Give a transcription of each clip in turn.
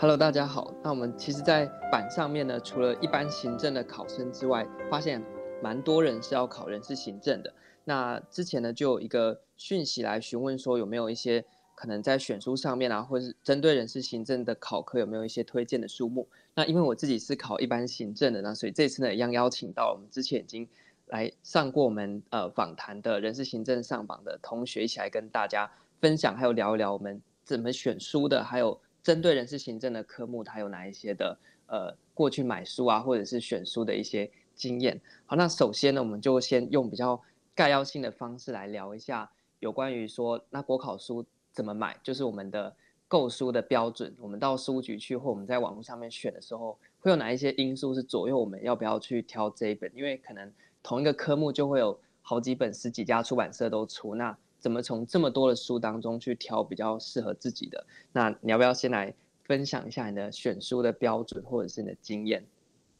Hello，大家好。那我们其实，在板上面呢，除了一般行政的考生之外，发现蛮多人是要考人事行政的。那之前呢，就有一个讯息来询问说，有没有一些可能在选书上面啊，或是针对人事行政的考科，有没有一些推荐的书目？那因为我自己是考一般行政的，那所以这次呢，一样邀请到我们之前已经来上过我们呃访谈的人事行政上榜的同学，一起来跟大家分享，还有聊一聊我们怎么选书的，还有。针对人事行政的科目，它有哪一些的呃过去买书啊，或者是选书的一些经验？好，那首先呢，我们就先用比较概要性的方式来聊一下有关于说那国考书怎么买，就是我们的购书的标准。我们到书局去或我们在网络上面选的时候，会有哪一些因素是左右我们要不要去挑这一本？因为可能同一个科目就会有好几本、十几家出版社都出那。怎么从这么多的书当中去挑比较适合自己的？那你要不要先来分享一下你的选书的标准或者是你的经验？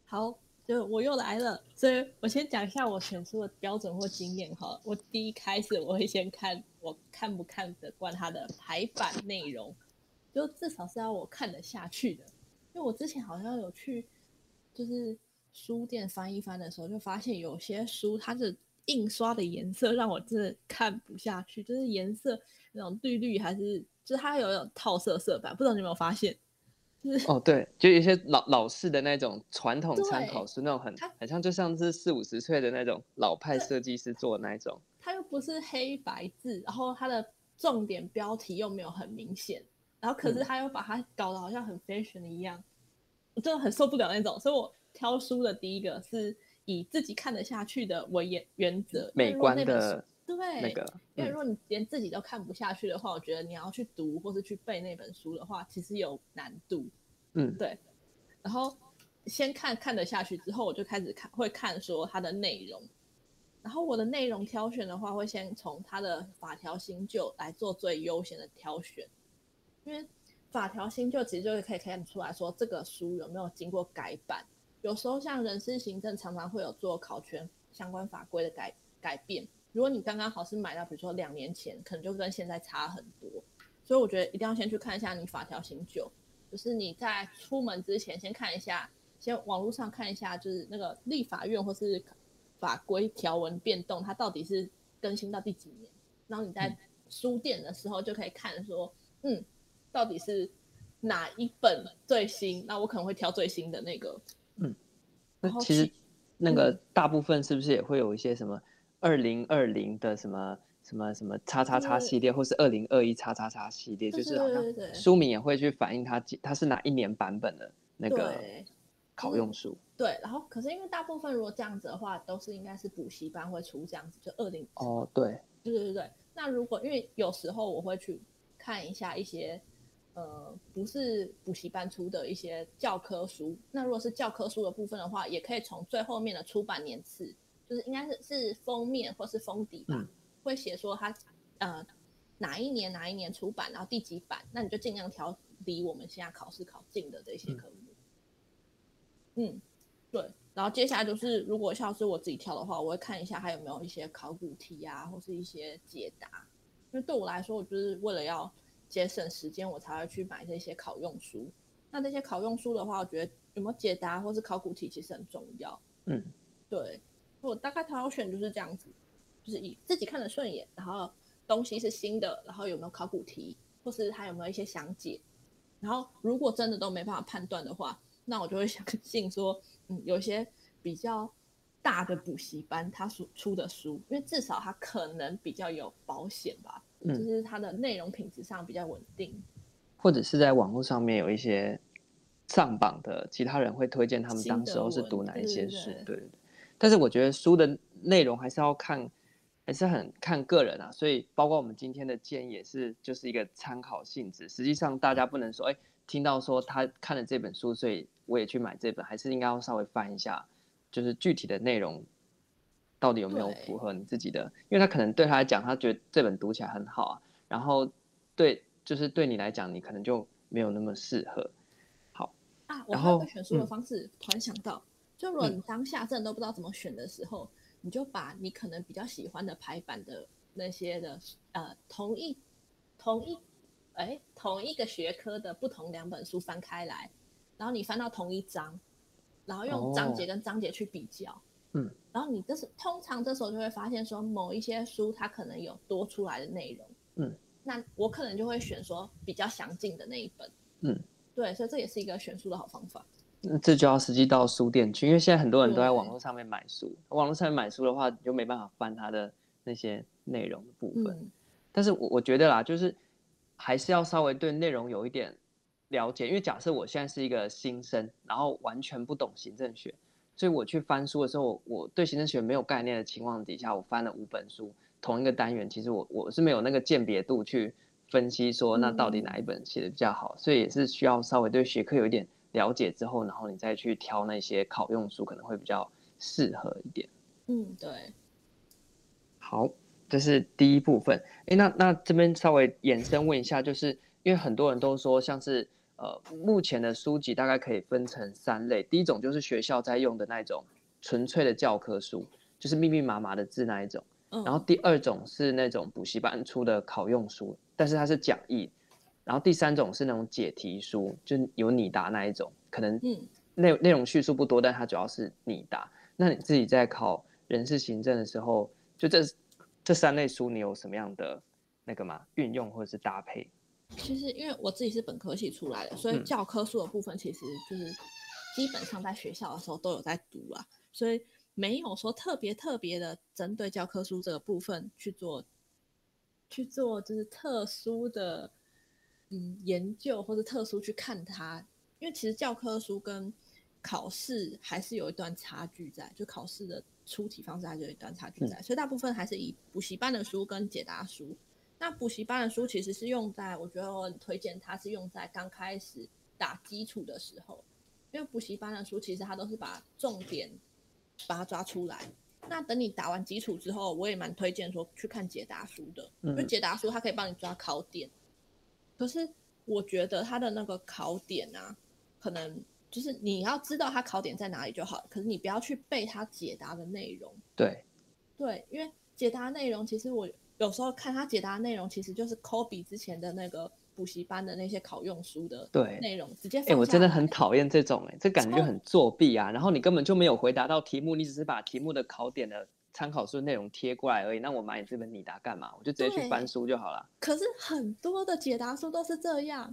好，就我又来了，所以我先讲一下我选书的标准或经验哈。我第一开始我会先看我看不看得惯它的排版内容，就至少是要我看得下去的。因为我之前好像有去就是书店翻一翻的时候，就发现有些书它是。印刷的颜色让我真的看不下去，就是颜色那种绿绿，还是就是它有一种套色色板，不知道你有没有发现？就是哦，对，就有一些老老式的那种传统参考书，那种很很像就像是四五十岁的那种老派设计师做的那种。它又不是黑白字，然后它的重点标题又没有很明显，然后可是他又把它搞得好像很 fashion 一样，嗯，我真的很受不了那种。所以我挑书的第一个是。以自己看得下去的为原原则，美观的对那个，因为如果你连自己都看不下去的话，嗯，我觉得你要去读或是去背那本书的话，其实有难度。嗯，对。然后先看看得下去之后，我就开始看，会看说它的内容。然后我的内容挑选的话，会先从它的法条新旧来做最优先的挑选，因为法条新旧其实就是可以看出来说这个书有没有经过改版。有时候像人事行政常常会有做考权相关法规的改改变，如果你刚刚好是买到，比如说两年前，可能就跟现在差很多，所以我觉得一定要先去看一下你法条新旧，就是你在出门之前先看一下，先网络上看一下，就是那个立法院或是法规条文变动，它到底是更新到第几年，然后你在书店的时候就可以看说，嗯，到底是哪一本最新，那我可能会挑最新的那个。嗯，那其实那个大部分是不是也会有一些什么二零二零的什么什么什么叉叉叉系列，或是二零二一叉叉叉系列，就是好像书名也会去反映它它是哪一年版本的那个考用书。对，然后可是因为大部分如果这样子的话，都是应该是补习班会出这样子，就二零哦，对，对对对对。那如果因为有时候我会去看一下一些。呃，不是补习班出的一些教科书。那如果是教科书的部分的话，也可以从最后面的出版年次，就是应该是是封面或是封底吧，嗯、会写说它呃哪一年哪一年出版，然后第几版，那你就尽量挑离我们现在考试考近的这些科目。嗯，嗯，对。然后接下来就是，如果像是我自己挑的话，我会看一下还有没有一些考古题啊，或是一些解答。因为对我来说，我就是为了要。节省时间，我才会去买这些考用书。那这些考用书的话，我觉得有没有解答或是考古题其实很重要。嗯，对，我大概挑选就是这样子，就是以自己看得顺眼，然后东西是新的，然后有没有考古题，或是它有没有一些详解。然后如果真的都没办法判断的话，那我就会相 信说，嗯，有些比较大的补习班他所出的书，因为至少他可能比较有保险吧。就是它的内容品质上比较稳定，嗯，或者是在网络上面有一些上榜的其他人会推荐他们当时候是读哪一些书，对，对，对，对。但是我觉得书的内容还是要看，还是很看个人啊。所以包括我们今天的建议也是就是一个参考性质。实际上大家不能说，哎，听到说他看了这本书，所以我也去买这本，还是应该要稍微翻一下，就是具体的内容。到底有没有符合你自己的？因为他可能对他来讲，他觉得这本读起来很好啊。然后对，就是对你来讲，你可能就没有那么适合。好啊，我还有个选书的方式，嗯、突然想到，就如果你当下真的都不知道怎么选的时候，嗯、你就把你可能比较喜欢的排版的那些的呃同一同一哎，同一个学科的不同两本书翻开来，然后你翻到同一章，然后用章节跟章节去比较，哦、嗯，然后你这是通常这时候就会发现说某一些书它可能有多出来的内容，嗯，那我可能就会选说比较详尽的那一本，嗯，对，所以这也是一个选书的好方法。那这就要实际到书店去，因为现在很多人都在网络上面买书，网络上面买书的话，你就没办法翻它的那些内容的部分。嗯、但是我我觉得啦，就是还是要稍微对内容有一点了解，因为假设我现在是一个新生，然后完全不懂行政学，所以我去翻书的时候，我对行政学没有概念的情况底下，我翻了五本书，同一个单元，其实我我是没有那个鉴别度去分析说那到底哪一本写的比较好，嗯、所以也是需要稍微对学科有一点。了解之后，然后你再去挑那些考用书，可能会比较适合一点。嗯，对。好，这是第一部分。哎，那那这边稍微延伸问一下，就是因为很多人都说，像是呃，目前的书籍大概可以分成三类。第一种就是学校在用的那种纯粹的教科书，就是密密麻麻的字那一种。嗯。然后第二种是那种补习班出的考用书，但是它是讲义。然后第三种是那种解题书，就有你答那一种，可能内内容叙述不多，但它主要是你答。那你自己在考人事行政的时候，就这这三类书，你有什么样的那个嘛？运用或者是搭配？其实因为我自己是本科系出来的，所以教科书的部分其实就是基本上在学校的时候都有在读啊，所以没有说特别特别的针对教科书这个部分去做去做，就是特殊的。嗯，研究或者特殊去看它，因为其实教科书跟考试还是有一段差距在，就考试的出题方式还是有一段差距在，嗯、所以大部分还是以补习班的书跟解答书。那补习班的书其实是用在，我觉得我很推荐它是用在刚开始打基础的时候，因为补习班的书其实它都是把重点把它抓出来。那等你打完基础之后，我也蛮推荐说去看解答书的，嗯、因为解答书它可以帮你抓考点。可是我觉得它的那个考点啊，可能就是你要知道它考点在哪里就好。可是你不要去背它解答的内容。对，对，因为解答内容其实我有时候看他解答内容，其实就是 copy 之前的那个补习班的那些考用书的内容，直接。哎、欸，我真的很讨厌这种、欸，哎，这感觉就很作弊啊。然后你根本就没有回答到题目，你只是把题目的考点的。参考书内容贴过来而已，那我买你这本你答干嘛？我就直接去翻书就好了。可是很多的解答书都是这样，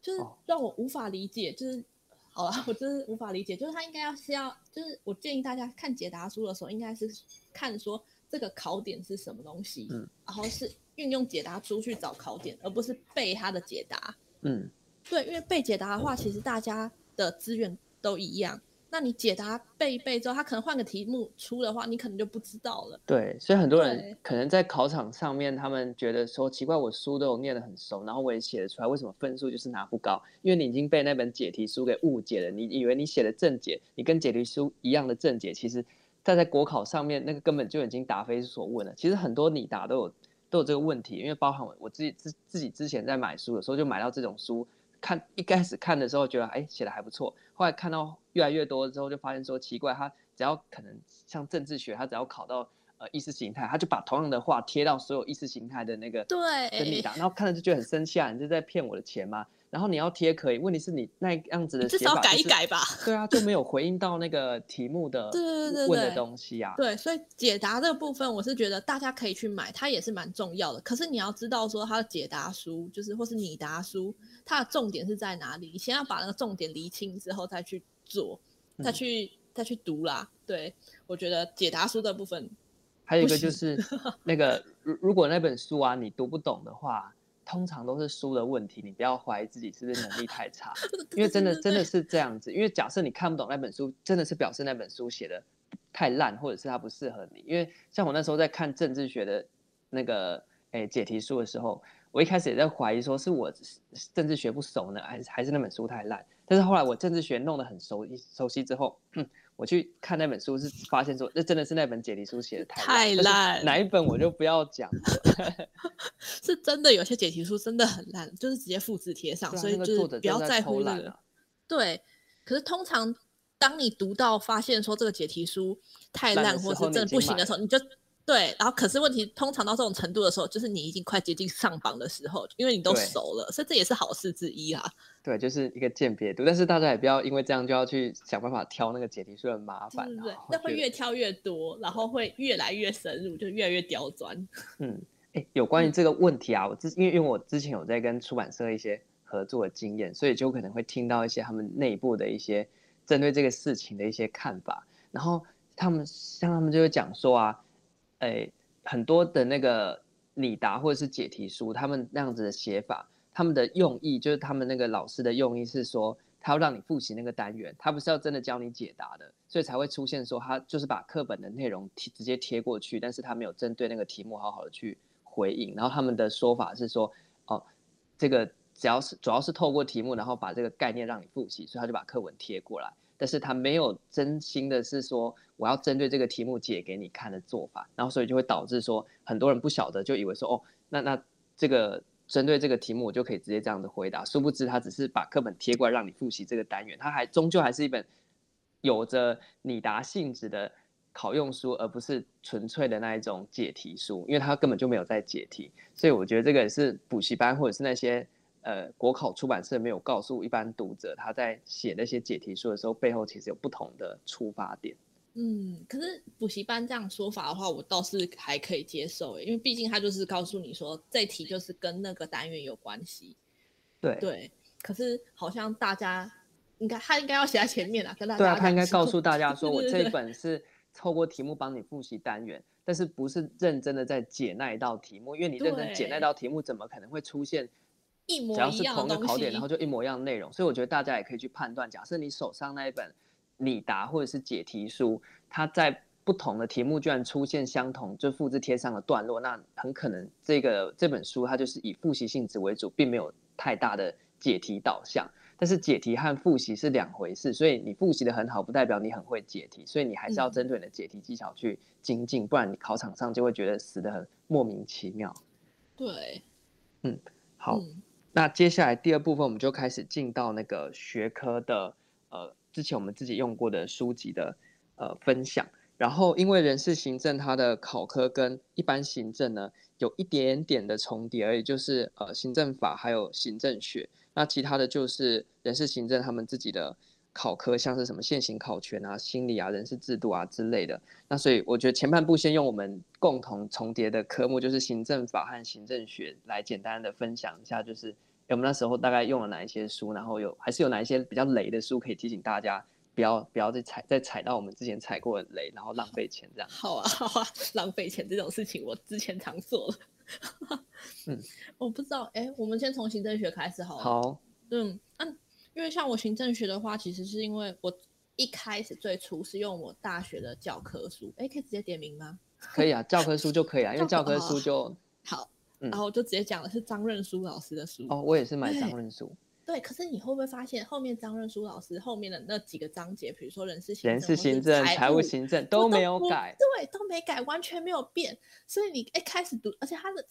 就是让我无法理解。就是好了，我真是无法理解。就是他应该要是要，就是我建议大家看解答书的时候，应该是看说这个考点是什么东西，嗯，然后是运用解答出去找考点，而不是背他的解答。嗯，对，因为背解答的话，其实大家的资源都一样。那你解答背一背之后，他可能换个题目出的话，你可能就不知道了。对，所以很多人可能在考场上面，他们觉得说奇怪，我书都有念得很熟，然后我也写得出来，为什么分数就是拿不高？因为你已经被那本解题书给误解了，你以为你写的正解，你跟解题书一样的正解，其实在在国考上面那个根本就已经答非所问了。其实很多你答都有都有这个问题，因为包含我我自己自自己之前在买书的时候就买到这种书。看一开始看的时候觉得哎写的还不错，后来看到越来越多之后就发现说奇怪，他只要可能像政治学，他只要考到呃意识形态，他就把同样的话贴到所有意识形态的那个对跟你答，然后看了就觉得很生气啊，你是在骗我的钱吗？然后你要贴可以，问题是你那样子的写法，就是，至少改一改吧。对啊，就没有回应到那个题目的对对对问的东西啊。对，所以解答这个部分，我是觉得大家可以去买，它也是蛮重要的。可是你要知道说它的解答书，就是或是你答书，它的重点是在哪里？你先要把那个重点厘清之后再去做，再去、嗯、再去读啦。对，我觉得解答书的部分，还有一个就是 那个，如如果那本书啊你读不懂的话。通常都是书的问题，你不要怀疑自己是不是能力太差，因为真的真的是这样子。因为假设你看不懂那本书，真的是表示那本书写的太烂，或者是它不适合你。因为像我那时候在看政治学的那个诶、欸、解题书的时候，我一开始也在怀疑说是我政治学不熟呢，还是还是那本书太烂。但是后来我政治学弄得很熟熟悉之后，我去看那本书，是发现说，那真的是那本解题书写的太烂，太烂。哪一本我就不要讲，是真的有些解题书真的很烂，就是直接复制贴上，啊、所以就是不要在乎那个。对，可是通常当你读到发现说这个解题书太烂或是真的不行的时候，你就对，然后可是问题通常到这种程度的时候，就是你已经快接近上榜的时候，因为你都熟了，所以这也是好事之一啊。对，就是一个鉴别度，但是大家也不要因为这样就要去想办法挑那个解题书很麻烦，对，那会越挑越多，然后会越来越深入，就越来越刁钻。嗯，哎，有关于这个问题啊，嗯、我之因为因为我之前有在跟出版社一些合作的经验，所以就可能会听到一些他们内部的一些针对这个事情的一些看法，然后他们像他们就会讲说啊。诶，很多的那个拟答或者是解题书，他们那样子的写法，他们的用意就是他们那个老师的用意是说，他要让你复习那个单元，他不是要真的教你解答的，所以才会出现说他就是把课本的内容贴直接贴过去，但是他没有针对那个题目好好的去回应。然后他们的说法是说，哦，这个只要是主要是透过题目，然后把这个概念让你复习，所以他就把课文贴过来。但是他没有真心的是说，我要针对这个题目解给你看的做法，然后所以就会导致说很多人不晓得，就以为说哦，那那这个针对这个题目我就可以直接这样的回答，殊不知他只是把课本贴过来让你复习这个单元，他还终究还是一本有着拟答性质的考用书，而不是纯粹的那一种解题书，因为他根本就没有在解题，所以我觉得这个也是补习班或者是那些。呃，国考出版社没有告诉一般读者，他在写那些解题书的时候，背后其实有不同的出发点。嗯，可是补习班这样说法的话，我倒是还可以接受，因为毕竟他就是告诉你说，这题就是跟那个单元有关系。对对，可是好像大家应该他应该要写在前面啊，跟大家对啊，他应该告诉大家 说，我这一本是透过题目帮你复习单元，但是不是认真的在解那一道题目，因为你认真解那道题目，怎么可能会出现？一模一样，只要是同一个考点，然后就一模一样的内容，所以我觉得大家也可以去判断。假设你手上那一本拟答或者是解题书，它在不同的题目居然出现相同，就复制贴上的段落，那很可能这个这本书它就是以复习性质为主，并没有太大的解题导向。但是解题和复习是两回事，所以你复习的很好，不代表你很会解题，所以你还是要针对你的解题技巧去精进，不然你考场上就会觉得死的很莫名其妙。对，嗯，好。嗯那接下来第二部分，我们就开始进到那个学科的呃，之前我们自己用过的书籍的呃分享。然后，因为人事行政它的考科跟一般行政呢有一点点的重叠而已，就是呃行政法还有行政学。那其他的就是人事行政他们自己的。考科像是什么现行考权啊、心理啊、人事制度啊之类的。那所以我觉得前半部先用我们共同重叠的科目，就是行政法和行政学来简单的分享一下，就是我们那时候大概用了哪一些书，然后有还是有哪一些比较雷的书可以提醒大家不要不要再踩再踩到我们之前踩过的雷，然后浪费钱这样。好啊好啊，浪费钱这种事情我之前常做了。嗯，我不知道，哎，我们先从行政学开始好了。好，嗯，嗯、啊。因为像我行政学的话，其实是因为我一开始最初是用我大学的教科书，哎，可以直接点名吗？可以啊，教科书就可以啊，因为 教科书就、哦、好、嗯，然后我就直接讲的是张润书老师的书。哦，我也是买张润书。对，可是你会不会发现后面张润书老师后面的那几个章节，比如说人事行政、人事行政、财务行政都没有改，对，都没改，完全没有变。所以你一开始读，而且他的。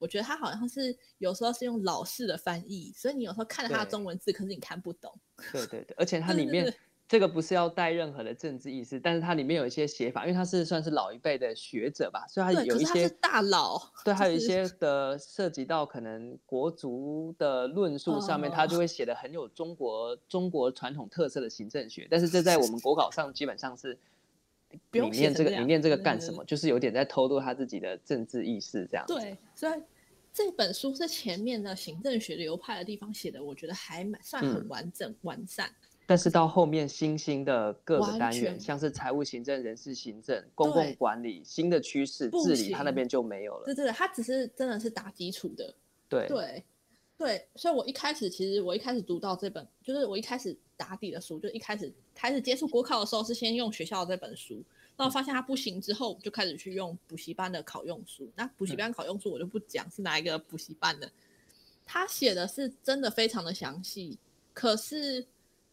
我觉得他好像是有时候是用老式的翻译，所以你有时候看了他的中文字，可是你看不懂。对对对，而且它 里面这个不是要带任何的政治意思，但是它里面有一些写法，因为他是算是老一辈的学者吧，所以他有一些大佬。对，还有一些的涉及到可能国足的论述上面，他就会写的很有中国中国传统特色的行政学，但是这在我们国考上基本上是。你念这个，你念这个干什么？就是有点在透露他自己的政治意识这样。对，所以这本书是前面的行政学流派的地方写的，我觉得还蛮算很完整、嗯、完善。但是到后面新兴的各个单元，像是财务行政、人事行政、公共管理、新的趋势治理，它那边就没有了。对对对，他只是真的是打基础的。对对对，所以我一开始其实我一开始读到这本，就是我一开始。打底的书，就一开始开始接触国考的时候，是先用学校的这本书。那我发现它不行之后，就开始去用补习班的考用书。那补习班考用书我就不讲是哪一个补习班的，他写的是真的非常的详细，可是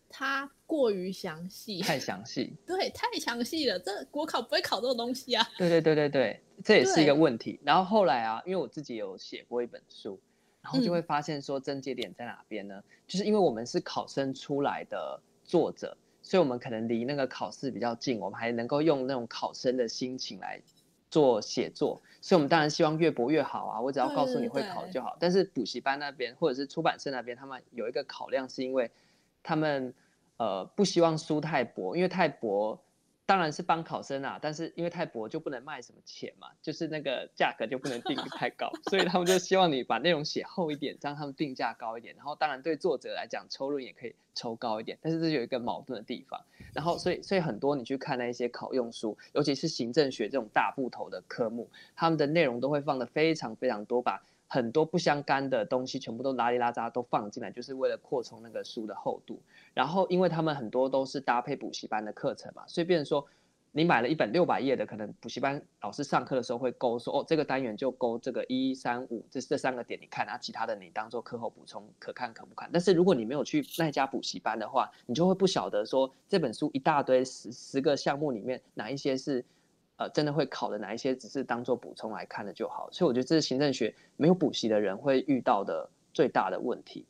他过于详细，太详细，对，太详细了。这国考不会考这种东西啊。对对对对对，这也是一个问题。然后后来啊，因为我自己有写过一本书。然后就会发现说症结点在哪边呢？嗯？就是因为我们是考生出来的作者，所以我们可能离那个考试比较近，我们还能够用那种考生的心情来做写作，所以我们当然希望越薄越好啊。我只要告诉你会考就好。但是补习班那边或者是出版社那边，他们有一个考量，是因为他们呃不希望书太薄，因为太薄。当然是帮考生啊，但是因为太薄就不能卖什么钱嘛，就是那个价格就不能定太高，所以他们就希望你把内容写厚一点，这样他们定价高一点。然后当然对作者来讲，抽润也可以抽高一点，但是这有一个矛盾的地方。然后所以所以很多你去看那些考用书，尤其是行政学这种大部头的科目，他们的内容都会放得非常非常多吧。很多不相干的东西全部都拉里拉杂都放进来，就是为了扩充那个书的厚度。然后，因为他们很多都是搭配补习班的课程嘛，所以变成说，你买了一本六百页的，可能补习班老师上课的时候会勾说，哦，这个单元就勾这个一三五，这这三个点你看，啊，其他的你当做课后补充，可看可不看。但是如果你没有去那家补习班的话，你就会不晓得说这本书一大堆十十个项目里面哪一些是。呃，真的会考的哪一些，只是当做补充来看的就好。所以我觉得这是行政学没有补习的人会遇到的最大的问题。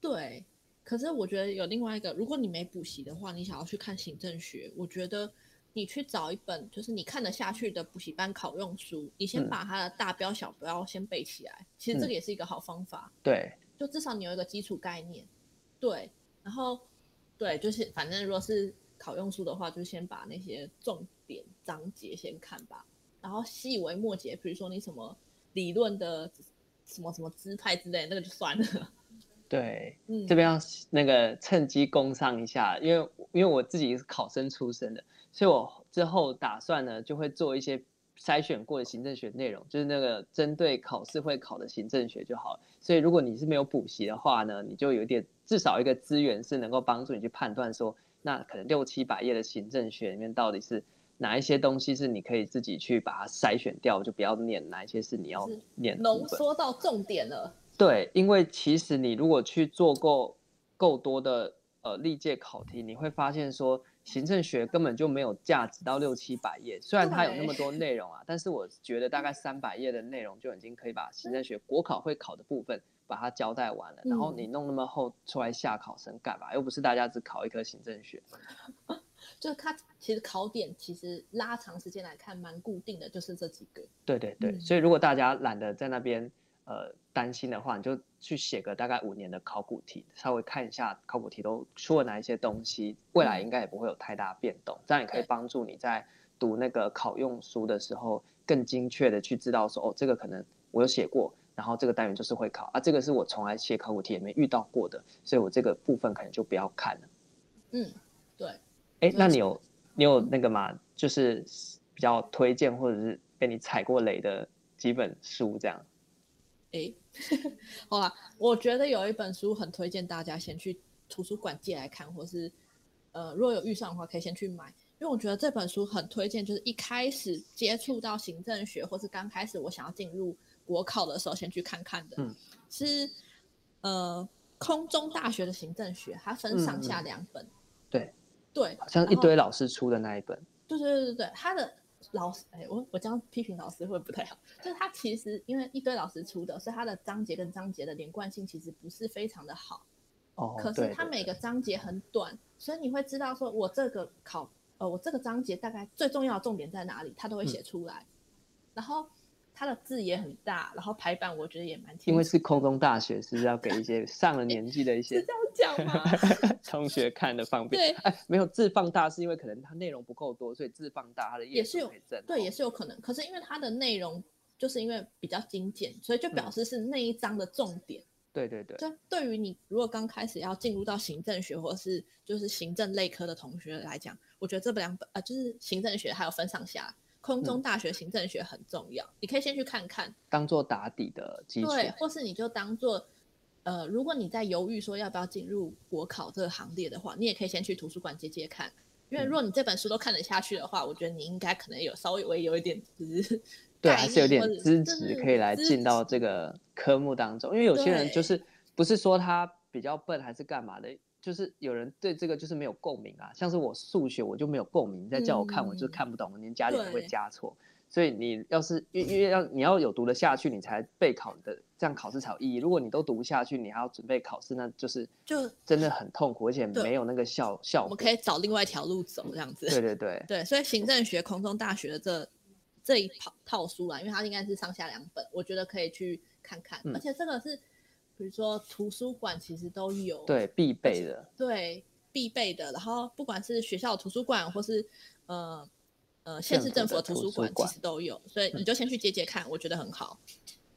对，可是我觉得有另外一个，如果你没补习的话，你想要去看行政学，我觉得你去找一本就是你看得下去的补习班考用书，你先把它的大标小标先背起来。嗯、其实这个也是一个好方法。对，就至少你有一个基础概念。对，然后对，就是反正如果是考用书的话，就先把那些重。章节先看吧，然后细微末节，比如说你什么理论的什么什么支派之类，那个就算了。对，嗯，这边要那个趁机攻上一下，因为因为我自己是考生出身的，所以我之后打算呢就会做一些筛选过的行政学内容，就是那个针对考试会考的行政学就好了。所以如果你是没有补习的话呢，你就有点至少一个资源是能够帮助你去判断说，那可能六七百页的行政学里面到底是。哪一些东西是你可以自己去把它筛选掉，就不要念；哪一些是你要念？浓缩到重点了。对，因为其实你如果去做够够多的呃历届考题，你会发现说行政学根本就没有价值到六七百页。虽然它有那么多内容啊，但是我觉得大概三百页的内容就已经可以把行政学国考会考的部分把它交代完了。然后你弄那么厚出来吓考生干嘛？又不是大家只考一科行政学。就是它其实考点其实拉长时间来看蛮固定的，就是这几个。对对对，嗯、所以如果大家懒得在那边呃担心的话，你就去写个大概五年的考古题，稍微看一下考古题都出了哪一些东西，未来应该也不会有太大变动。嗯、这样也可以帮助你在读那个考用书的时候，更精确的去知道说哦，这个可能我有写过，然后这个单元就是会考啊，这个是我从来写考古题也没遇到过的，所以我这个部分可能就不要看了。嗯，对。哎，那你有你有那个吗？就是比较推荐或者是被你踩过雷的几本书这样？哎，好啦，我觉得有一本书很推荐大家先去图书馆借来看，或是呃，如果有预算的话可以先去买，因为我觉得这本书很推荐，就是一开始接触到行政学，或是刚开始我想要进入国考的时候先去看看的。嗯，是呃空中大学的行政学，它分上下两本。嗯嗯对。对，好像一堆老师出的那一本。对对对对对，他的老师，哎，我我这样批评老师会不太好。就是他其实因为一堆老师出的，所以他的章节跟章节的连贯性其实不是非常的好。哦。可是他每个章节很短，所以你会知道说，我这个考，呃，我这个章节大概最重要的重点在哪里，他都会写出来。嗯、然后。它的字也很大，然后排版我觉得也蛮。因为是空中大学，是不是要给 一些上了年纪的一些？是这样讲吗？同学看的方便。对，哎，没有字放大是因为可能它内容不够多，所以字放大它的页也是有对，也是有可能。可是因为它的内容就是因为比较精简，所以就表示是那一章的重点。嗯、对对对。就对于你如果刚开始要进入到行政学或是就是行政类科的同学来讲，我觉得这两本啊、呃，就是行政学还有分上下。空中大学行政学很重要，嗯、你可以先去看看，当做打底的基础。对，或是你就当做，呃，如果你在犹豫说要不要进入国考这个行列的话，你也可以先去图书馆借借看。因为如果你这本书都看得下去的话，嗯、我觉得你应该可能有稍微微有一点资，对，还是有点资质可以来进到这个科目当中。因为有些人就是不是说他比较笨还是干嘛的。就是有人对这个就是没有共鸣啊，像是我数学我就没有共鸣，你再叫我看我就看不懂，连加减都会加错。所以你要是因因为要你要有读得下去，你才备考的，这样考试才有意义。如果你都读不下去，你还要准备考试，那就是就真的很痛苦，而且没有那个效效果。我们可以找另外一条路走，这样子。对对 对对，所以行政学空中大学的这这一套套书啦，因为它应该是上下两本，我觉得可以去看看。嗯、而且这个是，比如说图书馆其实都有，对，必备的，对，必备的。然后不管是学校图书馆，或是呃呃县市政府的图书馆，其实都有。所以你就先去借借看，嗯、我觉得很好。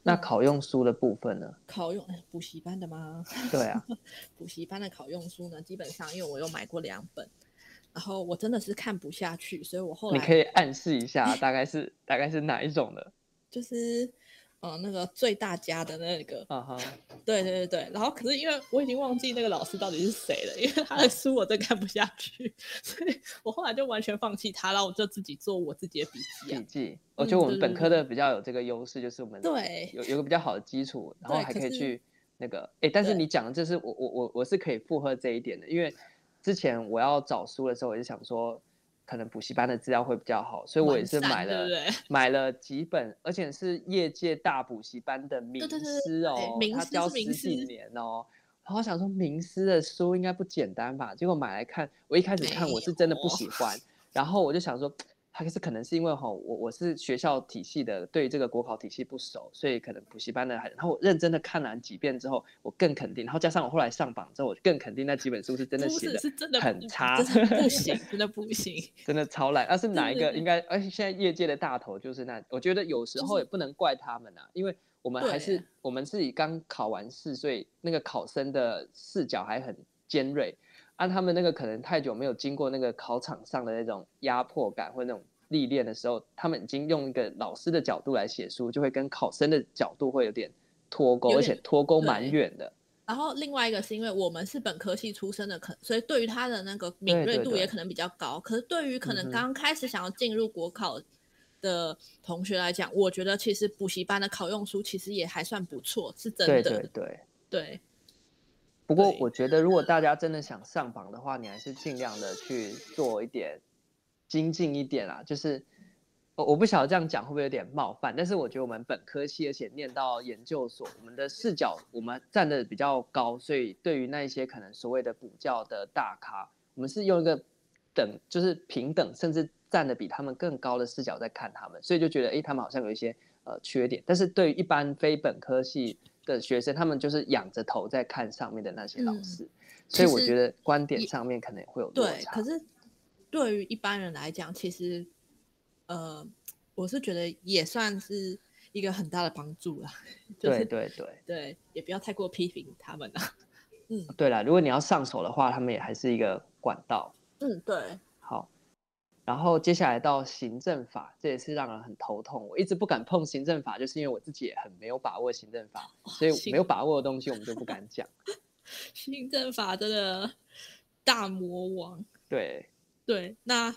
那考用书的部分呢？考用补习班的吗？对啊，补习班的考用书呢，基本上因为我有买过两本。然后我真的是看不下去，所以我后来你可以暗示一下，大概是大概是哪一种的？就是呃那个最大家的那个，啊哈，对对对对。然后可是因为我已经忘记那个老师到底是谁了，因为他的书我真看不下去，所以我后来就完全放弃他，然后我就自己做我自己的笔记啊。笔记，我觉得我们本科的比较有这个优势，就是我们对有有个比较好的基础，然后还可以去那个哎，但是你讲的这是我我我我是可以附和这一点的，因为。之前我要找书的时候，我就想说，可能补习班的资料会比较好，所以我也是买了 买了几本，而且是业界大补习班的名师哦，他教十几年哦，然后我想说名师的书应该不简单吧，结果买来看，我一开始看我是真的不喜欢，然后我就想说。还是可能是因为哈，我我是学校体系的，对这个国考体系不熟，所以可能补习班的，然后我认真的看完几遍之后，我更肯定，然后加上我后来上榜之后，我更肯定那几本书是真的写的很差，真的不行，真的不行，真的超烂。那是哪一个？应该，而且现在业界的大头就是那，我觉得有时候也不能怪他们啊，因为我们还是我们自己刚考完试，所以那个考生的视角还很尖锐。按、啊、他们那个可能太久没有经过那个考场上的那种压迫感或那种历练的时候，他们已经用一个老师的角度来写书，就会跟考生的角度会有点脱钩，而且脱钩蛮远的。然后另外一个是因为我们是本科系出身的，可所以对于他的那个敏锐度也可能比较高。对对对，可是对于可能刚开始想要进入国考的同学来讲，嗯、我觉得其实补习班的考用书其实也还算不错，是真的。对对对对。不过我觉得，如果大家真的想上榜的话，你还是尽量的去做一点精进一点啦。就是我我不晓得这样讲会不会有点冒犯，但是我觉得我们本科系而且念到研究所，我们的视角我们站的比较高，所以对于那一些可能所谓的补教的大咖，我们是用一个等就是平等，甚至站的比他们更高的视角在看他们，所以就觉得哎，他们好像有一些呃缺点。但是对于一般非本科系。的学生，他们就是仰着头在看上面的那些老师，嗯、所以我觉得观点上面可能也会有落差。对，可是对于一般人来讲，其实呃，我是觉得也算是一个很大的帮助啦。就是、对对对对，也不要太过批评他们 啦。嗯，对了，如果你要上手的话，他们也还是一个管道。嗯，对。好。然后接下来到行政法，这也是让人很头痛。我一直不敢碰行政法，就是因为我自己也很没有把握行政法，所以没有把握的东西我们就不敢讲。行政法真的大魔王。对对，那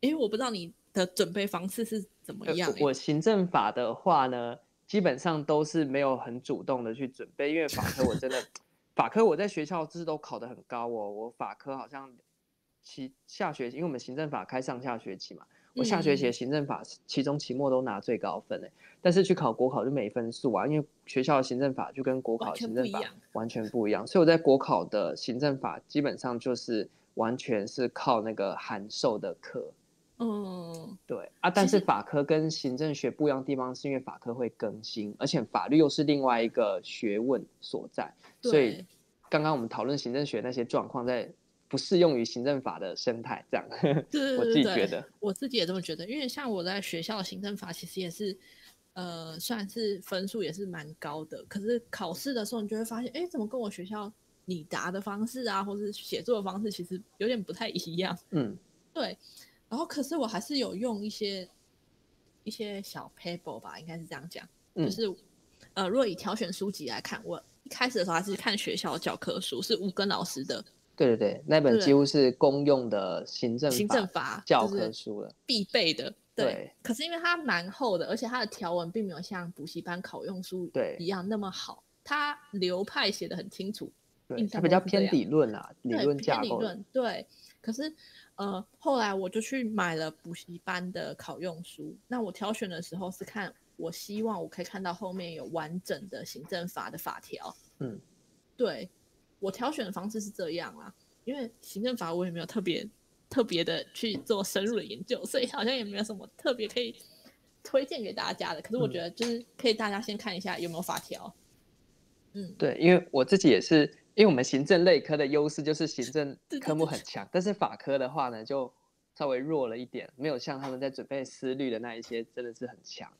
因为我不知道你的准备方式是怎么样。我行政法的话呢，基本上都是没有很主动的去准备，因为法科我真的 法科我在学校是都考得很高哦，我法科好像。期下学期，因为我们行政法开上下学期嘛，我下学期的行政法期中、期末都拿最高分诶，但是去考国考就没分数啊，因为学校的行政法就跟国考行政法完全不一样，所以我在国考的行政法基本上就是完全是靠那个函授的课。嗯，对啊，但是法科跟行政学不一样的地方是因为法科会更新，而且法律又是另外一个学问所在，所以刚刚我们讨论行政学那些状况在。不适用于行政法的生态，这样。对，对，对，对，我自己觉得，我自己也这么觉得。因为像我在学校的行政法，其实也是，呃，算是分数也是蛮高的。可是考试的时候，你就会发现，哎，怎么跟我学校拟答的方式啊，或是写作的方式，其实有点不太一样。嗯，对。然后，可是我还是有用一些一些小 paper 吧，应该是这样讲。嗯、就是，呃，如果以挑选书籍来看，我一开始的时候还是看学校的教科书，是吴根老师的。对对对，那本几乎是公用的行政行政法教科书了，必备的。对，对可是因为它蛮厚的，而且它的条文并没有像补习班考用书一样那么好，它流派写的很清楚。对，它比较偏理论啊，理论架构。理论对，可是呃，后来我就去买了补习班的考用书。那我挑选的时候是看，我希望我可以看到后面有完整的行政法的法条。嗯，对。我挑选的方式是这样啦，因为行政法我也没有特别特别的去做深入的研究，所以好像也没有什么特别可以推荐给大家的。可是我觉得就是可以大家先看一下有没有法条。嗯，对，因为我自己也是，因为我们行政类科的优势就是行政 科目很强，但是法科的话呢就稍微弱了一点，没有像他们在准备思律的那一些真的是很强。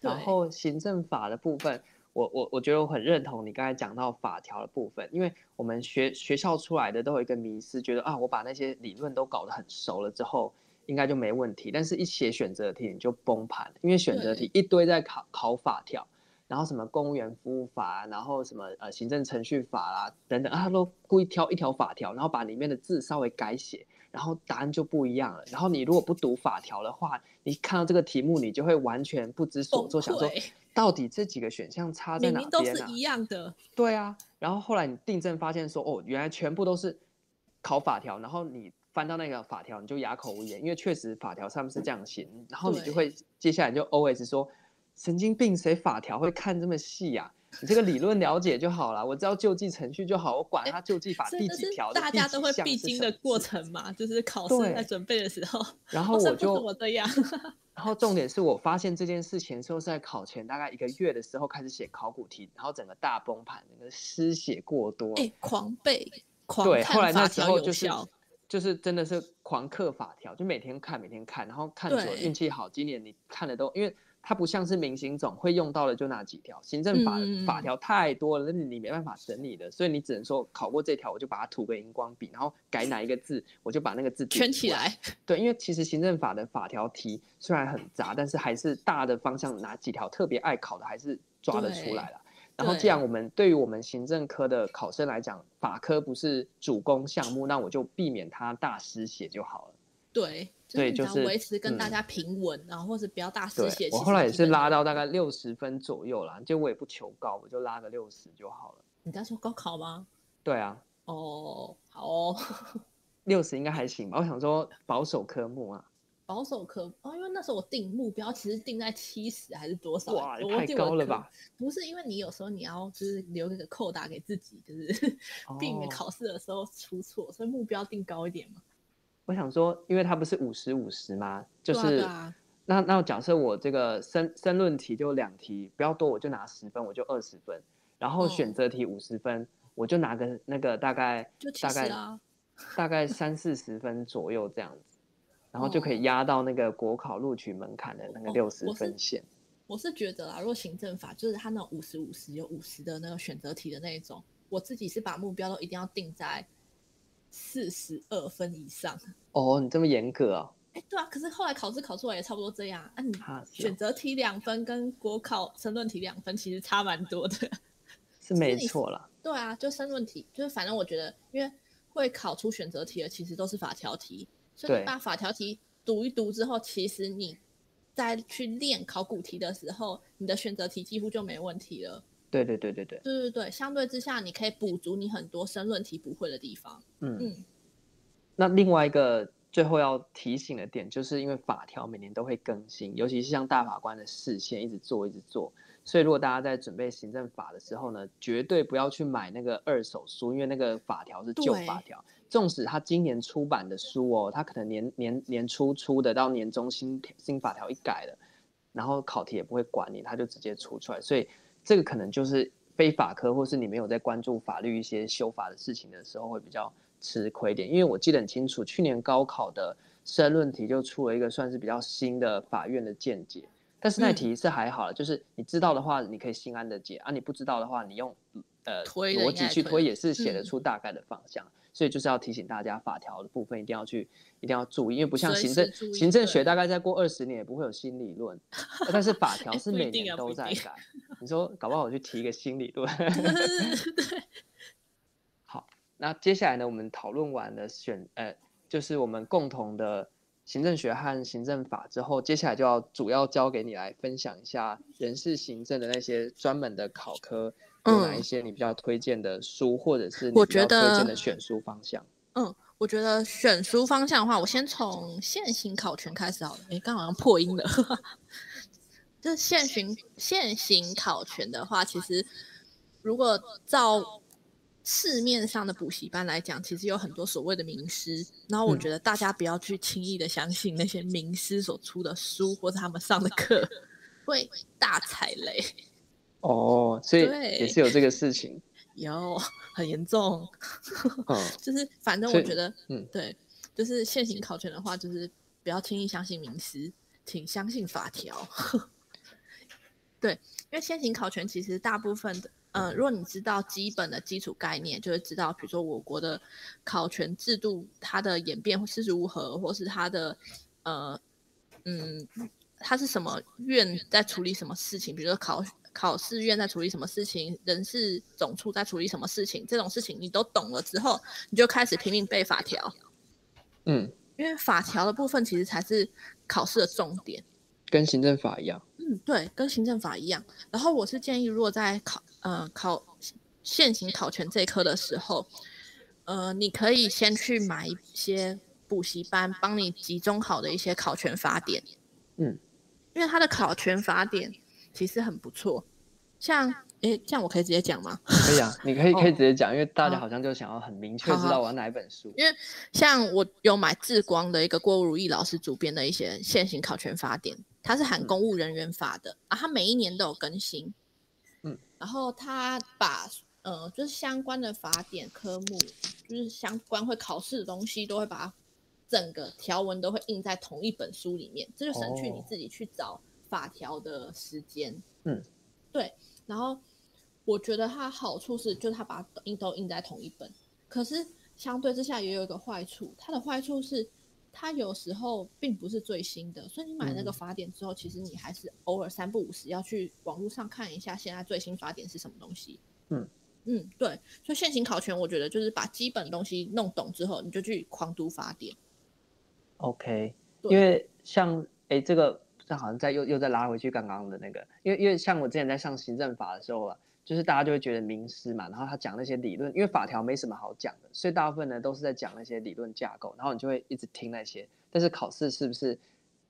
然后行政法的部分。我我我觉得我很认同你刚才讲到法条的部分，因为我们学学校出来的都有一个迷思，觉得啊，我把那些理论都搞得很熟了之后，应该就没问题。但是一写选择题你就崩盘，因为选择题一堆在考考法条，然后什么公务员服务法，然后什么呃行政程序法啦等等啊，他都故意挑一条法条，然后把里面的字稍微改写，然后答案就不一样了。然后你如果不读法条的话，你看到这个题目，你就会完全不知所措，想说。到底这几个选项差在哪边啊？都是一样的。对啊，然后后来你订正发现说，哦，原来全部都是考法条，然后你翻到那个法条，你就哑口无言，因为确实法条上面是这样写，然后你就会接下来就 always 说，神经病，谁法条会看这么细呀？你这个理论了解就好了，我知道救济程序就好，我管他救济法第几条，大家都会必经的过程嘛，就是考试在准备的时候。然后我就我这样。然后重点是我发现这件事情是在考前大概一个月的时候开始写考古题，然后整个大崩盘，那个失血过多，哎，狂背，狂对，后来那时候就是就是真的是狂刻法条，就每天看每天看，然后看久运气好，今年你看的都因为。它不像是明星总会用到的就那几条，行政法法条太多了，那、嗯、你没办法整理的，所以你只能说考过这条，我就把它涂个荧光笔，然后改哪一个字，我就把那个字圈起来。对，因为其实行政法的法条题虽然很杂，但是还是大的方向哪几条特别爱考的，还是抓得出来了。然后既然我们对于我们行政科的考生来讲，法科不是主攻项目，那我就避免它大失血就好了。对。所以就是维持跟大家平稳，嗯、然后或是不要大失血。我后来也是拉到大概六十分左右啦，就我也不求高，我就拉个六十就好了。你在说高考吗？对啊。哦，好哦。六十应该还行吧？我想说保守科目啊。保守科哦，因为那时候我定目标其实定在七十还是多少？哇，太高了吧？不是，因为你有时候你要就是留那个扣打给自己，就是 避免考试的时候出错，哦，所以目标定高一点嘛。我想说，因为它不是五十五十吗？就是，啊啊、那那假设我这个申申论题就两题，不要多，我就拿十分，我就二十分。然后选择题五十分，哦，我就拿个那个大概大概大概三四十分左右这样子，然后就可以压到那个国考录取门槛的那个六十分线。哦我。我是觉得啊，如果行政法就是他那种五十五十有五十的那个选择题的那一种，我自己是把目标都一定要定在四十二分以上。哦，你这么严格啊？哎，对啊，可是后来考试考出来也差不多这样。啊，你选择题两分跟国考申论题两分其实差蛮多的，是没错啦。对啊，就申论题，就是反正我觉得，因为会考出选择题的其实都是法条题，所以你把法条题读一读之后，其实你再去练考古题的时候，你的选择题几乎就没问题了。对对对对对，对对对，相对之下，你可以补足你很多申论题不会的地方。嗯。嗯那另外一个最后要提醒的点，就是因为法条每年都会更新，尤其是像大法官的视线一直做一直做，所以如果大家在准备行政法的时候呢，绝对不要去买那个二手书，因为那个法条是旧法条，纵使他今年出版的书哦，他可能年年年初出的，到年中新新法条一改了，然后考题也不会管你，他就直接出出来，所以这个可能就是非法科或是你没有在关注法律一些修法的事情的时候会比较。吃亏点，因为我记得很清楚，去年高考的申论题就出了一个算是比较新的法院的见解，但是那题是还好了，嗯，就是你知道的话，你可以心安的解啊；你不知道的话，你用呃逻辑去推也是写得出大概的方向，嗯。所以就是要提醒大家，法条的部分一定要去一定要注意，因为不像行政行政学，大概再过二十年也不会有新理论，但是法条是每年都在改。你说搞不好我去提一个新理论。对那接下来呢，我们讨论完了选，呃，就是我们共同的行政学和行政法之后，接下来就要主要交给你来分享一下人事行政的那些专门的考科，有哪一些你比较推荐的书，嗯，或者是你比较推荐的选书方向？嗯，我觉得选书方向的话，我先从现行考权开始好了。哎，刚好像破音了，就现行现行考权的话，其实如果照市面上的补习班来讲，其实有很多所谓的名师，然后我觉得大家不要去轻易的相信那些名师所出的书或者他们上的课，会大踩雷。哦，所以也是有这个事情，有很严重。嗯，就是反正我觉得，嗯，对，就是现行考权的话，就是不要轻易相信名师，请相信法条。对，因为现行考权其实大部分的。嗯、呃，如果你知道基本的基础概念，就会知道，比如说我国的考权制度它的演变是如何，或是它的呃嗯，它是什么院在处理什么事情，比如说考考试院在处理什么事情，人事总处在处理什么事情，这种事情你都懂了之后，你就开始拼命背法条。嗯，因为法条的部分其实才是考试的重点，跟行政法一样。嗯，对，跟行政法一样。然后我是建议，如果在考呃考现行考全这一科的时候，呃，你可以先去买一些补习班，帮你集中好的一些考全法典。嗯，因为它的考全法典其实很不错。像，诶，这样我可以直接讲吗？可以啊，你可以可以直接讲，哦，因为大家好像就想要很明确知道我要哪一本书。因为像我有买智光的一个郭如意老师主编的一些现行考全法典。它是含公务人员法的、嗯、啊，它每一年都有更新，嗯，然后他把呃就是相关的法典科目，就是相关会考试的东西，都会把它整个条文都会印在同一本书里面，这就省去你自己去找法条的时间，哦、嗯，对，然后我觉得它好处是，就是它把印都印在同一本，可是相对之下也有一个坏处，它的坏处是。它有时候并不是最新的，所以你买那个法典之后，嗯、其实你还是偶尔三不五时要去网络上看一下现在最新法典是什么东西。嗯嗯，对。所以现行考全，我觉得就是把基本东西弄懂之后，你就去狂读法典。OK，因为像哎，这个这好像在又又再拉回去刚刚的那个，因为因为像我之前在上行政法的时候啊。就是大家就会觉得名师嘛，然后他讲那些理论，因为法条没什么好讲的，所以大部分呢都是在讲那些理论架构，然后你就会一直听那些。但是考试是不是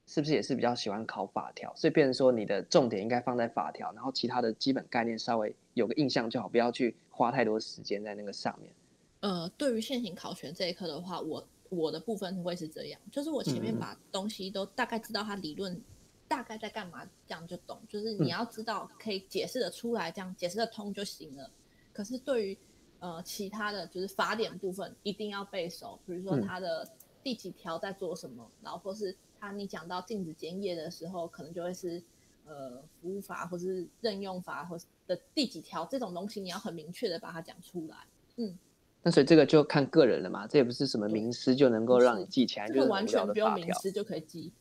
是不是也是比较喜欢考法条？所以变成说你的重点应该放在法条，然后其他的基本概念稍微有个印象就好，不要去花太多时间在那个上面。呃，对于现行考权这一课的话，我我的部分会是这样，就是我前面把东西都大概知道它理论。大概在干嘛，这样就懂。就是你要知道，可以解释的出来，这样解释的通就行了。可是对于呃其他的就是法典部分，一定要背熟。比如说它的第几条在做什么，然后或是他你讲到禁止检验的时候，可能就会是呃服务法或是任用法或的第几条这种东西，你要很明确的把它讲出来。嗯，那所以这个就看个人了嘛，这也不是什么名师就能够让你记起来，就完全不用名师就可以记。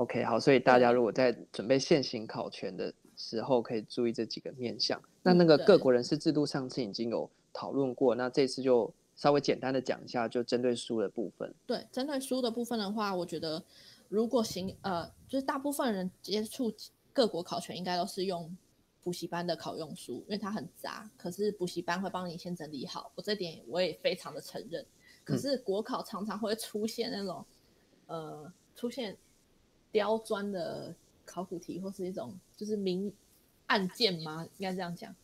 OK，好，所以大家如果在准备现行考权的时候，可以注意这几个面向。那那个各国人事制度上次已经有讨论过，那这次就稍微简单的讲一下，就针对书的部分。对，针对书的部分的话，我觉得如果行，呃，就是大部分人接触各国考权，应该都是用补习班的考用书，因为它很杂。可是补习班会帮你先整理好，我这点我也非常的承认。可是国考常常会出现那种，嗯、呃，出现。刁钻的考古题，或是一种就是明案件吗？应该这样讲。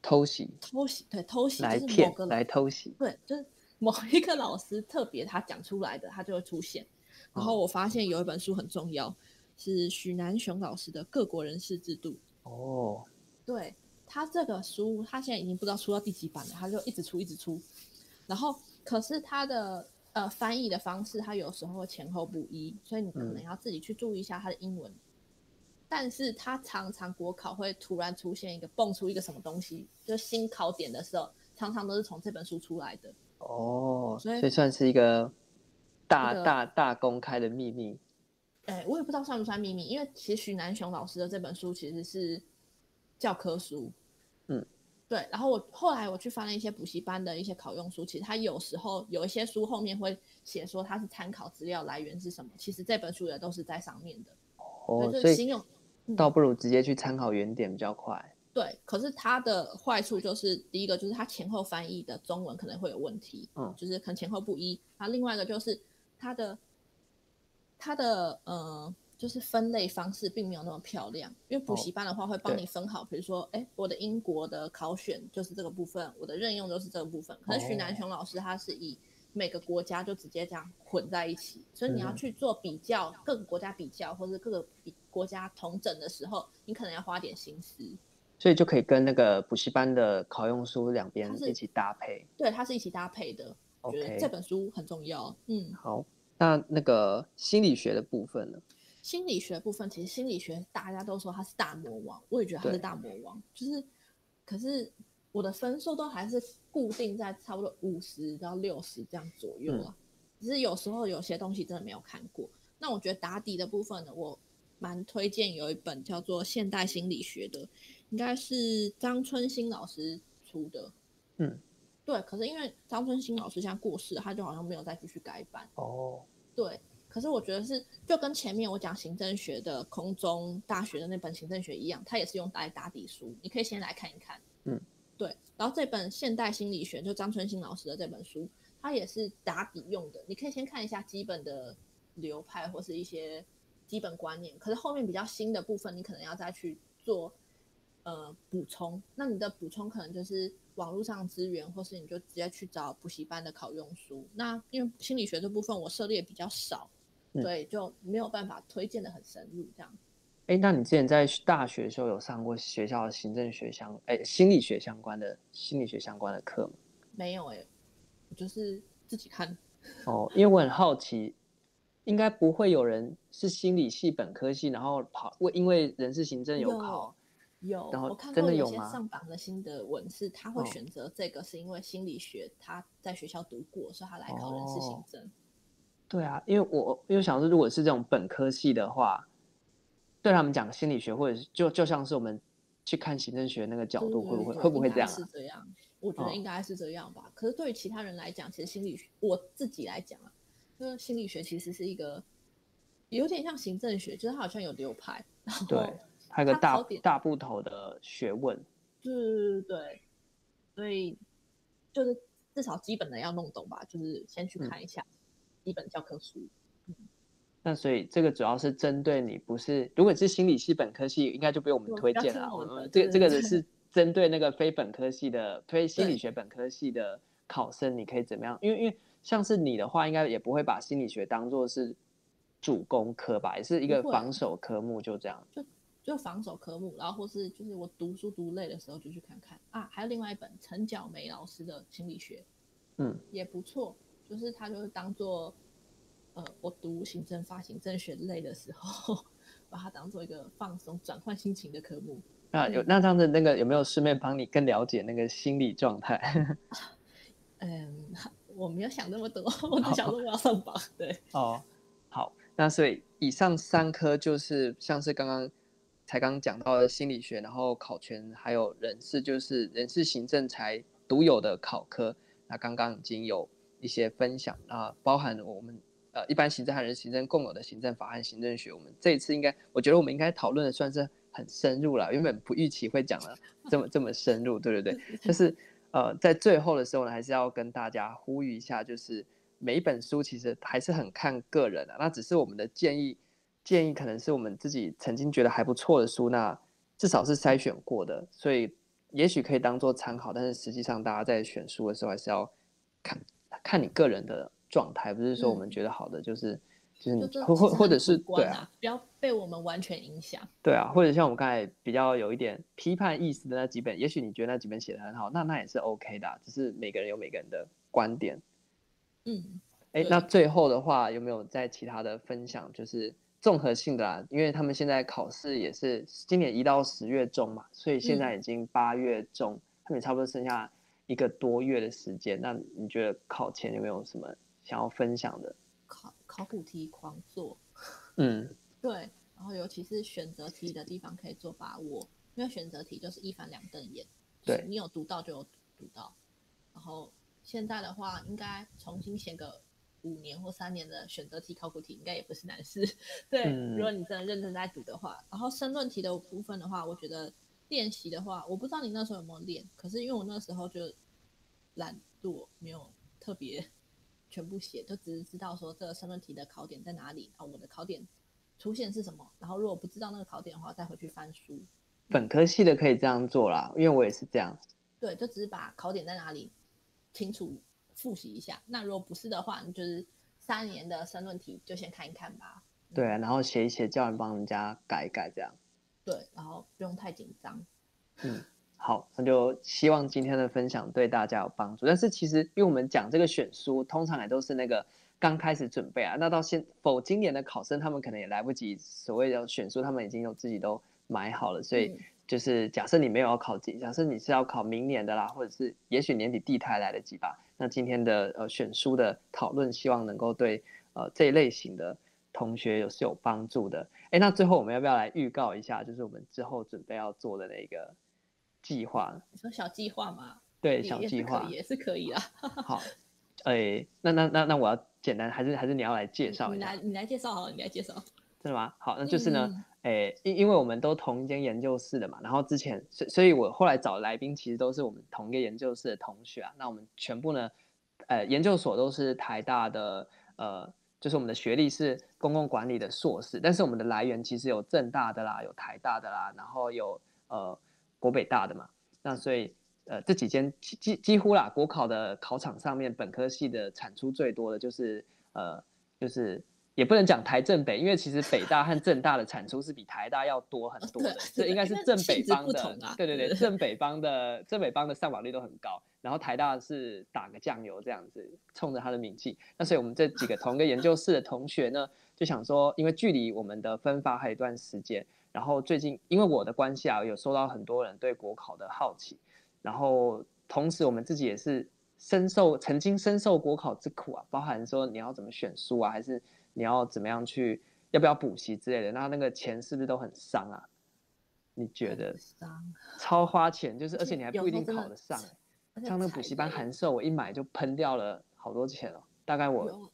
偷袭，偷袭，对，偷袭来就是某个来偷袭，对，就是某一个老师特别他讲出来的，他就会出现。然后我发现有一本书很重要，是许南雄老师的《各国人事制度》。哦，对，他这个书，他现在已经不知道出到第几版了，他就一直出，一直出。然后，可是他的。呃，翻译的方式，它有时候前后不一，所以你可能要自己去注意一下它的英文。嗯、但是它常常国考会突然出现一个蹦出一个什么东西，就是新考点的时候，常常都是从这本书出来的。哦，所以，所以算是一个大、这个、大大公开的秘密。哎，我也不知道算不算秘密，因为其实许南雄老师的这本书其实是教科书。嗯。对，然后我后来我去翻了一些补习班的一些考用书，其实它有时候有一些书后面会写说它是参考资料来源是什么，其实这本书也都是在上面的。哦，所以倒不如直接去参考原点比较快。嗯、对，可是它的坏处就是第一个就是它前后翻译的中文可能会有问题，嗯，就是可能前后不一。然后另外一个就是它的它的呃就是分类方式并没有那么漂亮，因为补习班的话会帮你分好，比如说，哎，我的英国的考选就是这个部分，我的任用就是这个部分。可是徐南雄老师他是以每个国家就直接这样混在一起，所以你要去做比较，各个国家比较或者各个比国家同整的时候，你可能要花点心思。所以就可以跟那个补习班的考用书两边一起搭配。对，它是一起搭配的。我觉得这本书很重要。嗯，好，那那个心理学的部分呢？心理学部分，其实心理学大家都说他是大魔王，我也觉得他是大魔王。就是，可是我的分数都还是固定在差不多五十到六十这样左右啊。只是有时候有些东西真的没有看过。那我觉得打底的部分呢，我蛮推荐有一本叫做《现代心理学》的，应该是张春新老师出的。嗯，对。可是因为张春新老师现在过世，他就好像没有再继续改版。哦，对。可是我觉得是，就跟前面我讲行政学的空中大学的那本行政学一样，它也是用来打底书，你可以先来看一看。嗯，对。然后这本现代心理学就张春新老师的这本书，它也是打底用的，你可以先看一下基本的流派或是一些基本观念。可是后面比较新的部分，你可能要再去做呃补充。那你的补充可能就是网络上资源，或是你就直接去找补习班的考用书。那因为心理学这部分我涉猎比较少。对，就没有办法推荐的很深入这样。哎，那你之前在大学的时候有上过学校的行政学相哎心理学相关的心理学相关的课吗？没有哎，我就是自己看。哦，因为我很好奇，应该不会有人是心理系本科系，然后跑为因为人事行政有考，有，有然后我看过有些上榜的新的文是他会选择这个，是因为心理学他在学校读过，所以他来考人事行政。哦对啊，因为我因为想说，如果是这种本科系的话，对他们讲心理学，或者是就就像是我们去看行政学那个角度，会不会会不会这样？是这样，我觉得应该是这样吧。哦、可是对于其他人来讲，其实心理学，我自己来讲啊，就是心理学其实是一个有点像行政学，就是它好像有流派，然后对，还有个大大部头的学问。对对对，所以就是至少基本的要弄懂吧，就是先去看一下。嗯一本教科书，那所以这个主要是针对你，不是如果是心理系本科系，应该就不用我们推荐了。我们这个这个是针对那个非本科系的，非心理学本科系的考生，你可以怎么样？因为因为像是你的话，应该也不会把心理学当做是主攻科吧，也是一个防守科目，就这样。就就防守科目，然后或是就是我读书读累的时候就去看看啊。还有另外一本陈角梅老师的心理学，嗯，也不错。就是他就是当做，呃，我读行政法行政学类的时候，把它当做一个放松、转换心情的科目。啊，有那这样子，那个有没有顺便帮你更了解那个心理状态？嗯，我没有想那么多，我只想说我要上榜。对，哦，好，那所以以上三科就是像是刚刚才刚讲到的心理学，然后考全还有人事，就是人事行政才独有的考科。那刚刚已经有。一些分享啊，包含我们呃一般行政和人行政共有的行政法和行政学。我们这一次应该，我觉得我们应该讨论的算是很深入了。原本不预期会讲了这么这么深入，对对对。就是呃在最后的时候呢，还是要跟大家呼吁一下，就是每一本书其实还是很看个人的。那只是我们的建议，建议可能是我们自己曾经觉得还不错的书，那至少是筛选过的，所以也许可以当做参考。但是实际上，大家在选书的时候还是要看。看你个人的状态，不是说我们觉得好的就是、嗯、就是你或或或者是对啊，不要被我们完全影响。对啊，或者像我们刚才比较有一点批判意思的那几本，也许你觉得那几本写的很好，那那也是 OK 的、啊，只是每个人有每个人的观点。嗯，哎，那最后的话有没有在其他的分享？就是综合性的啦，因为他们现在考试也是今年一到十月中嘛，所以现在已经八月中，嗯、他们也差不多剩下。一个多月的时间，那你觉得考前有没有什么想要分享的？考考古题狂做，嗯，对，然后尤其是选择题的地方可以做把握，因为选择题就是一翻两瞪眼，对，你有读到就有读到。然后现在的话，应该重新写个五年或三年的选择题考古题，应该也不是难事。对，嗯、如果你真的认真在读的话，然后申论题的部分的话，我觉得。练习的话，我不知道你那时候有没有练，可是因为我那时候就懒惰，没有特别全部写，就只是知道说这个申论题的考点在哪里啊，我的考点出现是什么，然后如果不知道那个考点的话，再回去翻书。本科系的可以这样做啦，因为我也是这样。对，就只是把考点在哪里清楚复习一下。那如果不是的话，你就是三年的申论题就先看一看吧。对啊，然后写一写，叫人帮人家改一改，这样。对，然后不用太紧张。嗯，好，那就希望今天的分享对大家有帮助。但是其实，因为我们讲这个选书，通常也都是那个刚开始准备啊，那到现否今年的考生，他们可能也来不及所谓的选书，他们已经有自己都买好了。所以就是假设你没有要考级，假设你是要考明年的啦，或者是也许年底地台来得及吧。那今天的呃选书的讨论，希望能够对呃这一类型的。同学有是有帮助的，哎，那最后我们要不要来预告一下，就是我们之后准备要做的那个计划？你说小计划吗？对，小计划也是可以啊。好，哎，那那那那我要简单，还是还是你要来介绍一下？你来你来介绍好了，你来介绍。真的吗？好，那就是呢，哎、嗯，因因为我们都同一间研究室的嘛，然后之前，所所以我后来找来宾其实都是我们同一个研究室的同学啊。那我们全部呢，呃，研究所都是台大的，呃。就是我们的学历是公共管理的硕士，但是我们的来源其实有政大的啦，有台大的啦，然后有呃国北大的嘛。那所以呃这几间几几乎啦，国考的考场上面本科系的产出最多的就是呃就是。也不能讲台政北，因为其实北大和政大的产出是比台大要多很多的，这应该是正北方的。啊、对对对，正北方的正北方的上榜率都很高，然后台大是打个酱油这样子，冲着他的名气。那所以我们这几个同一个研究室的同学呢，就想说，因为距离我们的分发还有一段时间，然后最近因为我的关系啊，有收到很多人对国考的好奇，然后同时我们自己也是深受曾经深受国考之苦啊，包含说你要怎么选书啊，还是。你要怎么样去？要不要补习之类的？那那个钱是不是都很伤啊？你觉得？伤，超花钱，就是而且你还不一定考得上。像那个补习班函授，我一买就喷掉了好多钱哦。大概我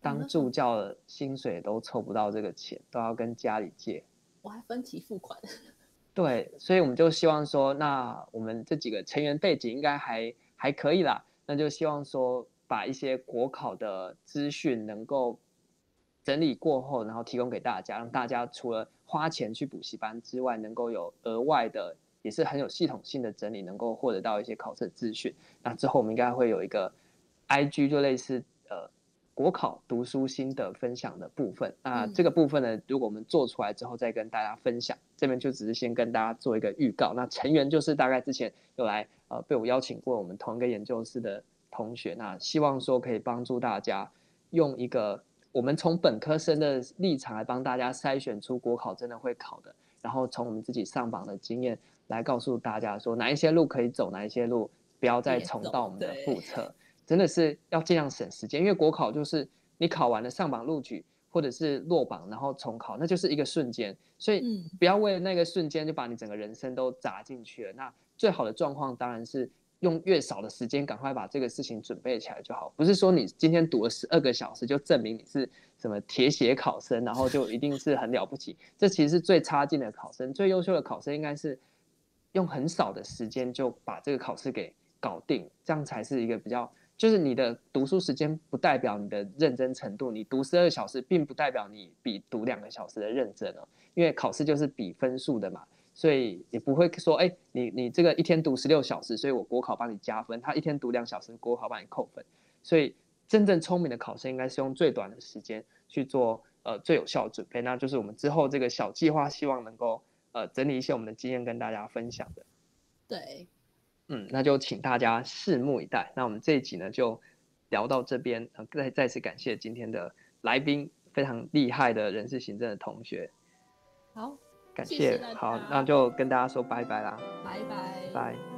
当助教的薪水都凑不到这个钱，都要跟家里借。我还分期付款。对，所以我们就希望说，那我们这几个成员背景应该还还可以啦。那就希望说。把一些国考的资讯能够整理过后，然后提供给大家，让大家除了花钱去补习班之外，能够有额外的，也是很有系统性的整理，能够获得到一些考试资讯。那之后我们应该会有一个 IG，就类似呃国考读书心得分享的部分。那这个部分呢，如果我们做出来之后再跟大家分享，这边就只是先跟大家做一个预告。那成员就是大概之前有来呃被我邀请过我们同一个研究室的。同学，那希望说可以帮助大家用一个我们从本科生的立场来帮大家筛选出国考真的会考的，然后从我们自己上榜的经验来告诉大家说哪一些路可以走，哪一些路不要再重蹈我们的覆辙，真的是要尽量省时间，因为国考就是你考完了上榜录取或者是落榜然后重考，那就是一个瞬间，所以不要为了那个瞬间就把你整个人生都砸进去了。那最好的状况当然是。用越少的时间，赶快把这个事情准备起来就好。不是说你今天读了十二个小时，就证明你是什么铁血考生，然后就一定是很了不起。这其实是最差劲的考生，最优秀的考生应该是用很少的时间就把这个考试给搞定，这样才是一个比较。就是你的读书时间不代表你的认真程度，你读十二小时并不代表你比读两个小时的认真哦，因为考试就是比分数的嘛。所以也不会说，哎、欸，你你这个一天读十六小时，所以我国考帮你加分；他一天读两小时，国考帮你扣分。所以真正聪明的考生应该是用最短的时间去做呃最有效的准备。那就是我们之后这个小计划，希望能够呃整理一些我们的经验跟大家分享的。对，嗯，那就请大家拭目以待。那我们这一集呢就聊到这边，呃，再再次感谢今天的来宾，非常厉害的人事行政的同学。好。感谢，谢，好，那就跟大家说拜拜啦，拜拜，拜。